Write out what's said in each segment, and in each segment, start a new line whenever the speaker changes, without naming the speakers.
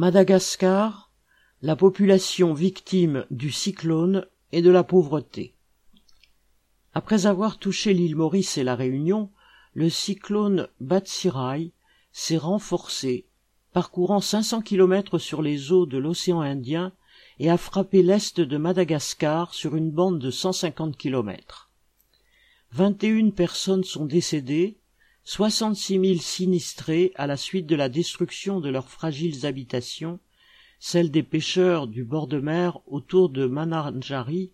Madagascar, la population victime du cyclone et de la pauvreté. Après avoir touché l'île Maurice et la Réunion, le cyclone Batsirai s'est renforcé, parcourant 500 kilomètres sur les eaux de l'océan Indien et a frappé l'est de Madagascar sur une bande de 150 kilomètres. 21 personnes sont décédées, 66 000 sinistrés à la suite de la destruction de leurs fragiles habitations, celles des pêcheurs du bord de mer autour de Mananjari,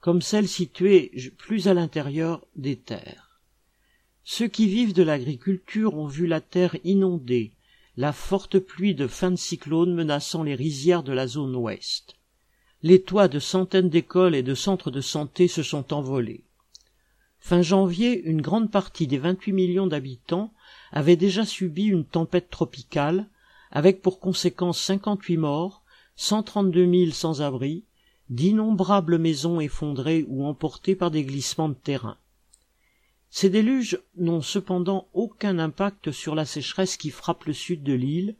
comme celles situées plus à l'intérieur des terres. Ceux qui vivent de l'agriculture ont vu la terre inondée, la forte pluie de fin de cyclone menaçant les rizières de la zone ouest. Les toits de centaines d'écoles et de centres de santé se sont envolés. Fin janvier, une grande partie des 28 millions d'habitants avait déjà subi une tempête tropicale, avec pour conséquence 58 morts, 132 000 sans-abri, d'innombrables maisons effondrées ou emportées par des glissements de terrain. Ces déluges n'ont cependant aucun impact sur la sécheresse qui frappe le sud de l'île,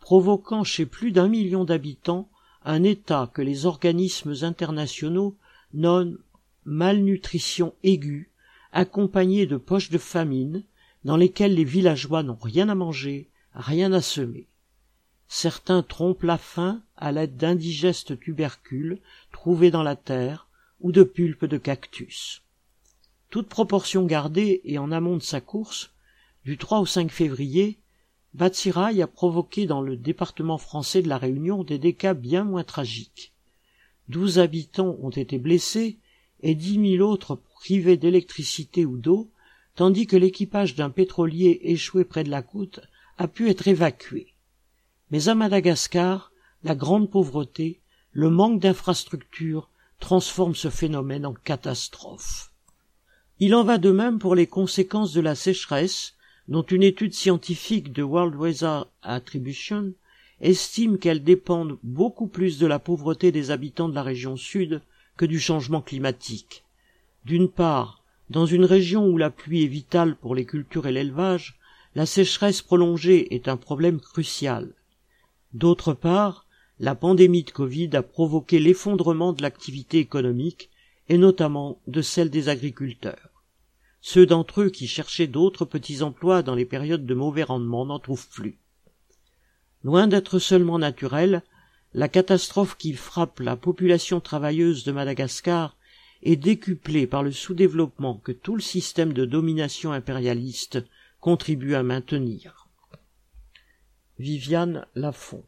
provoquant chez plus d'un million d'habitants un état que les organismes internationaux nomment malnutrition aiguë accompagnés de poches de famine, dans lesquelles les villageois n'ont rien à manger, rien à semer. Certains trompent la faim à l'aide d'indigestes tubercules trouvés dans la terre ou de pulpes de cactus. Toute proportion gardée et en amont de sa course, du 3 au 5 février, Batsirai a provoqué dans le département français de la Réunion des dégâts bien moins tragiques. Douze habitants ont été blessés et dix mille autres privés d'électricité ou d'eau, tandis que l'équipage d'un pétrolier échoué près de la côte a pu être évacué. Mais à Madagascar, la grande pauvreté, le manque d'infrastructures transforment ce phénomène en catastrophe. Il en va de même pour les conséquences de la sécheresse, dont une étude scientifique de World Weather Attribution estime qu'elles dépendent beaucoup plus de la pauvreté des habitants de la région sud que du changement climatique. D'une part, dans une région où la pluie est vitale pour les cultures et l'élevage, la sécheresse prolongée est un problème crucial. D'autre part, la pandémie de Covid a provoqué l'effondrement de l'activité économique et notamment de celle des agriculteurs. Ceux d'entre eux qui cherchaient d'autres petits emplois dans les périodes de mauvais rendement n'en trouvent plus. Loin d'être seulement naturelle, la catastrophe qui frappe la population travailleuse de Madagascar est décuplée par le sous-développement que tout le système de domination impérialiste contribue à maintenir. Viviane Lafont